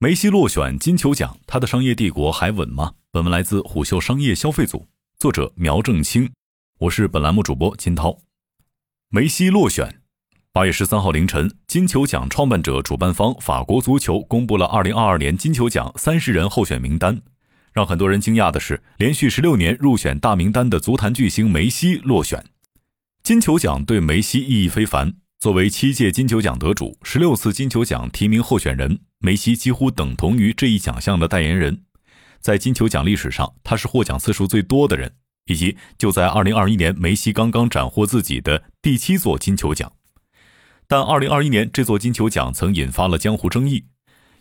梅西落选金球奖，他的商业帝国还稳吗？本文来自虎嗅商业消费组，作者苗正清，我是本栏目主播金涛。梅西落选。八月十三号凌晨，金球奖创办者、主办方法国足球公布了二零二二年金球奖三十人候选名单。让很多人惊讶的是，连续十六年入选大名单的足坛巨星梅西落选。金球奖对梅西意义非凡。作为七届金球奖得主、十六次金球奖提名候选人，梅西几乎等同于这一奖项的代言人。在金球奖历史上，他是获奖次数最多的人。以及就在二零二一年，梅西刚刚斩获自己的第七座金球奖。但二零二一年这座金球奖曾引发了江湖争议。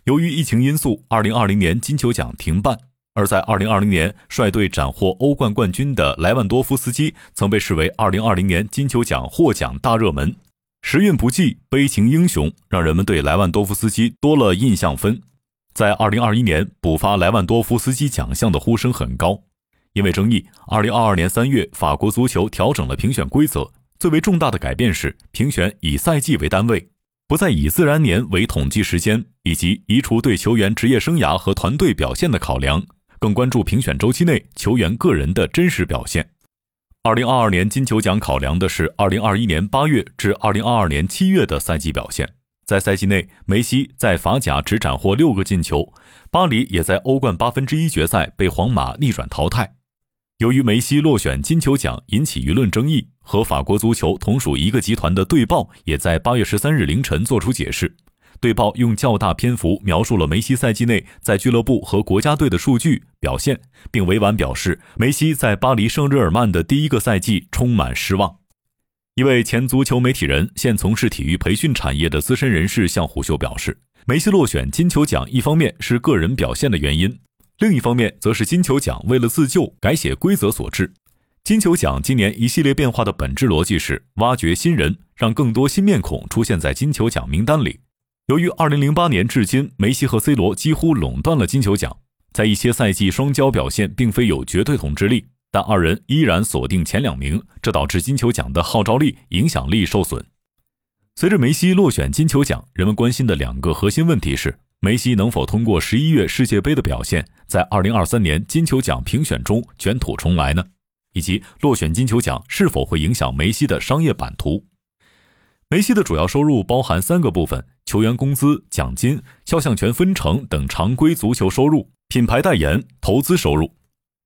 由于疫情因素，二零二零年金球奖停办。而在二零二零年率队斩获欧冠冠军的莱万多夫斯基，曾被视为二零二零年金球奖获奖大热门。时运不济，悲情英雄，让人们对莱万多夫斯基多了印象分。在二零二一年补发莱万多夫斯基奖项的呼声很高。因为争议，二零二二年三月，法国足球调整了评选规则。最为重大的改变是，评选以赛季为单位，不再以自然年为统计时间，以及移除对球员职业生涯和团队表现的考量，更关注评选周期内球员个人的真实表现。二零二二年金球奖考量的是二零二一年八月至二零二二年七月的赛季表现。在赛季内，梅西在法甲只斩获六个进球，巴黎也在欧冠八分之一决赛被皇马逆转淘汰。由于梅西落选金球奖引起舆论争议，和法国足球同属一个集团的《队报》也在八月十三日凌晨作出解释。队报用较大篇幅描述了梅西赛季内在俱乐部和国家队的数据表现，并委婉表示，梅西在巴黎圣日耳曼的第一个赛季充满失望。一位前足球媒体人、现从事体育培训产业的资深人士向虎嗅表示，梅西落选金球奖，一方面是个人表现的原因，另一方面则是金球奖为了自救改写规则所致。金球奖今年一系列变化的本质逻辑是挖掘新人，让更多新面孔出现在金球奖名单里。由于2008年至今，梅西和 C 罗几乎垄断了金球奖，在一些赛季双骄表现并非有绝对统治力，但二人依然锁定前两名，这导致金球奖的号召力、影响力受损。随着梅西落选金球奖，人们关心的两个核心问题是：梅西能否通过十一月世界杯的表现，在2023年金球奖评选中卷土重来呢？以及落选金球奖是否会影响梅西的商业版图？梅西的主要收入包含三个部分：球员工资、奖金、肖像权分成等常规足球收入、品牌代言、投资收入。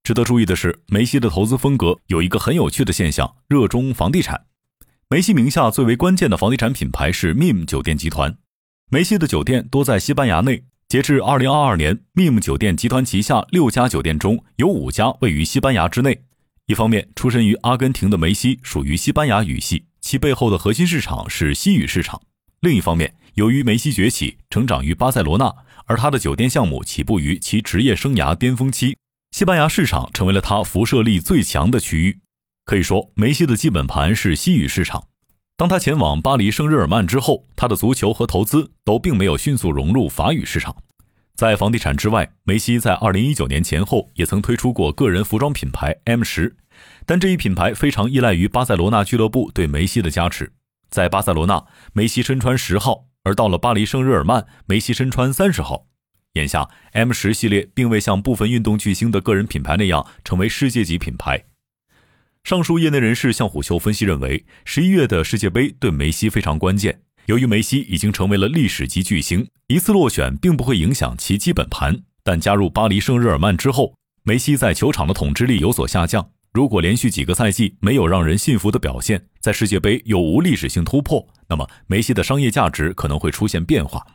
值得注意的是，梅西的投资风格有一个很有趣的现象：热衷房地产。梅西名下最为关键的房地产品牌是 MIM 酒店集团。梅西的酒店多在西班牙内。截至二零二二年，MIM 酒店集团旗下六家酒店中有五家位于西班牙之内。一方面，出身于阿根廷的梅西属于西班牙语系。其背后的核心市场是西语市场。另一方面，由于梅西崛起，成长于巴塞罗那，而他的酒店项目起步于其职业生涯巅峰期，西班牙市场成为了他辐射力最强的区域。可以说，梅西的基本盘是西语市场。当他前往巴黎圣日耳曼之后，他的足球和投资都并没有迅速融入法语市场。在房地产之外，梅西在2019年前后也曾推出过个人服装品牌 M 十。但这一品牌非常依赖于巴塞罗那俱乐部对梅西的加持。在巴塞罗那，梅西身穿十号；而到了巴黎圣日耳曼，梅西身穿三十号。眼下，M 十系列并未像部分运动巨星的个人品牌那样成为世界级品牌。上述业内人士向虎嗅分析认为，十一月的世界杯对梅西非常关键。由于梅西已经成为了历史级巨星，一次落选并不会影响其基本盘。但加入巴黎圣日耳曼之后，梅西在球场的统治力有所下降。如果连续几个赛季没有让人信服的表现，在世界杯又无历史性突破，那么梅西的商业价值可能会出现变化。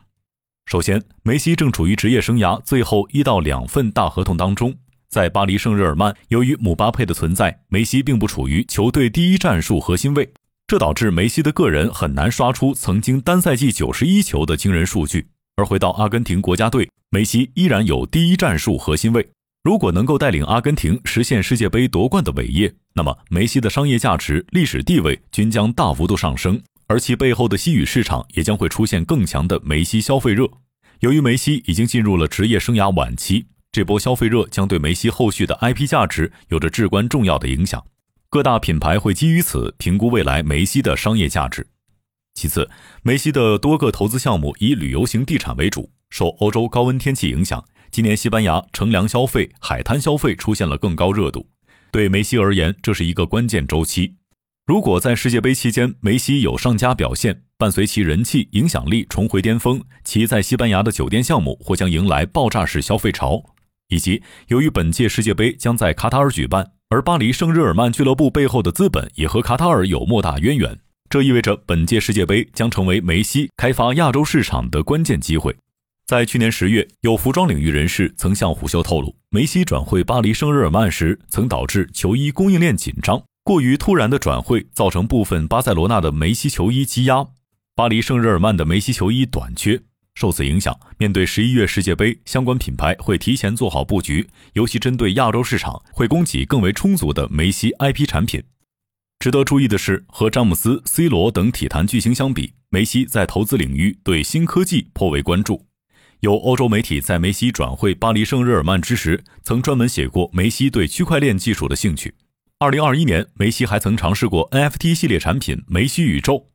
首先，梅西正处于职业生涯最后一到两份大合同当中，在巴黎圣日耳曼，由于姆巴佩的存在，梅西并不处于球队第一战术核心位，这导致梅西的个人很难刷出曾经单赛季九十一球的惊人数据。而回到阿根廷国家队，梅西依然有第一战术核心位。如果能够带领阿根廷实现世界杯夺冠的伟业，那么梅西的商业价值、历史地位均将大幅度上升，而其背后的西语市场也将会出现更强的梅西消费热。由于梅西已经进入了职业生涯晚期，这波消费热将对梅西后续的 IP 价值有着至关重要的影响。各大品牌会基于此评估未来梅西的商业价值。其次，梅西的多个投资项目以旅游型地产为主，受欧洲高温天气影响，今年西班牙乘凉消费、海滩消费出现了更高热度。对梅西而言，这是一个关键周期。如果在世界杯期间梅西有上佳表现，伴随其人气影响力重回巅峰，其在西班牙的酒店项目或将迎来爆炸式消费潮。以及由于本届世界杯将在卡塔尔举办，而巴黎圣日耳曼俱乐部背后的资本也和卡塔尔有莫大渊源，这意味着本届世界杯将成为梅西开发亚洲市场的关键机会。在去年十月，有服装领域人士曾向虎嗅透露，梅西转会巴黎圣日耳曼时曾导致球衣供应链紧张。过于突然的转会造成部分巴塞罗那的梅西球衣积压，巴黎圣日耳曼的梅西球衣短缺。受此影响，面对十一月世界杯，相关品牌会提前做好布局，尤其针对亚洲市场，会供给更为充足的梅西 IP 产品。值得注意的是，和詹姆斯、C 罗等体坛巨星相比，梅西在投资领域对新科技颇为关注。有欧洲媒体在梅西转会巴黎圣日耳曼之时，曾专门写过梅西对区块链技术的兴趣。二零二一年，梅西还曾尝试过 NFT 系列产品“梅西宇宙”。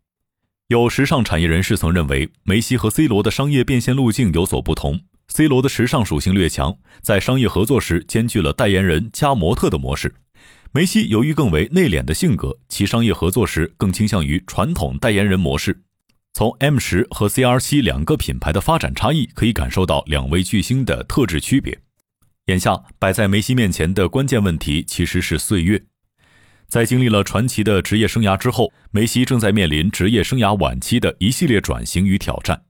有时尚产业人士曾认为，梅西和 C 罗的商业变现路径有所不同。C 罗的时尚属性略强，在商业合作时兼具了代言人加模特的模式；梅西由于更为内敛的性格，其商业合作时更倾向于传统代言人模式。从 M 十和 CR 七两个品牌的发展差异，可以感受到两位巨星的特质区别。眼下摆在梅西面前的关键问题，其实是岁月。在经历了传奇的职业生涯之后，梅西正在面临职业生涯晚期的一系列转型与挑战。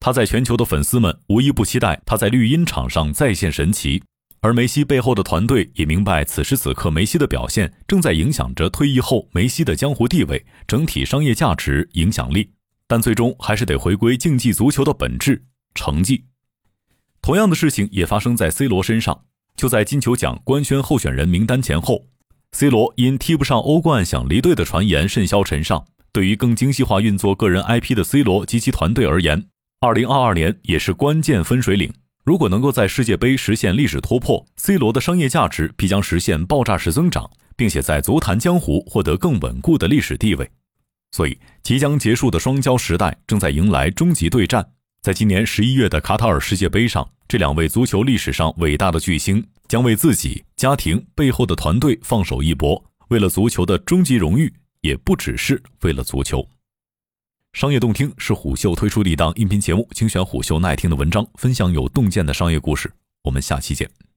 他在全球的粉丝们无一不期待他在绿茵场上再现神奇，而梅西背后的团队也明白，此时此刻梅西的表现正在影响着退役后梅西的江湖地位、整体商业价值、影响力。但最终还是得回归竞技足球的本质——成绩。同样的事情也发生在 C 罗身上，就在金球奖官宣候选人名单前后。C 罗因踢不上欧冠想离队的传言甚嚣尘上。对于更精细化运作个人 IP 的 C 罗及其团队而言，2022年也是关键分水岭。如果能够在世界杯实现历史突破，C 罗的商业价值必将实现爆炸式增长，并且在足坛江湖获得更稳固的历史地位。所以，即将结束的双骄时代正在迎来终极对战。在今年十一月的卡塔尔世界杯上，这两位足球历史上伟大的巨星将为自己、家庭背后的团队放手一搏，为了足球的终极荣誉，也不只是为了足球。商业洞听是虎嗅推出的一档音频节目，精选虎嗅耐听的文章，分享有洞见的商业故事。我们下期见。